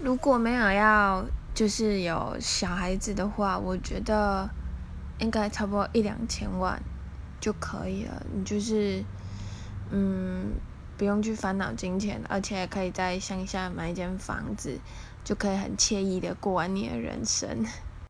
如果没有要就是有小孩子的话我觉得应该差不多一两千万就可以了你就是嗯不用去烦恼金钱而且可以在乡下买一间房子就可以很惬意的过完你的人生。